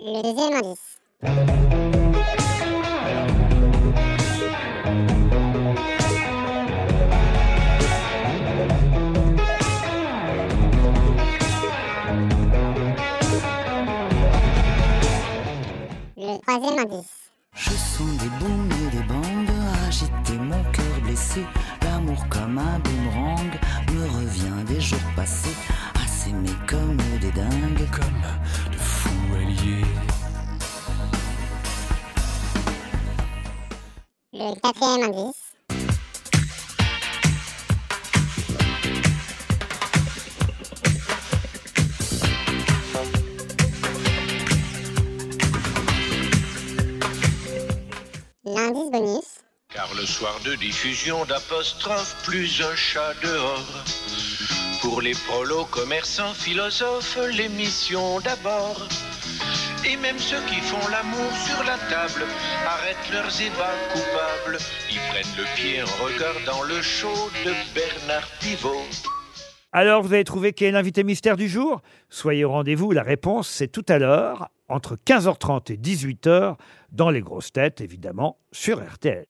Le deuxième indice. Le troisième indice. Je sens des booms et des bangs agiter mon cœur blessé. L'amour comme un boomerang me revient des jours passés. Le quatrième indice. L'indice bonus. Car le soir de diffusion d'apostrophe, plus un chat dehors. Pour les prolos, commerçants, philosophes, l'émission d'abord. Et même ceux qui font l'amour sur la table arrêtent leurs ébats coupables. Ils prennent le pied en regardant le show de Bernard Pivot. Alors, vous avez trouvé qui est l'invité mystère du jour? Soyez au rendez-vous, la réponse c'est tout à l'heure, entre 15h30 et 18h, dans les grosses têtes, évidemment, sur RTL.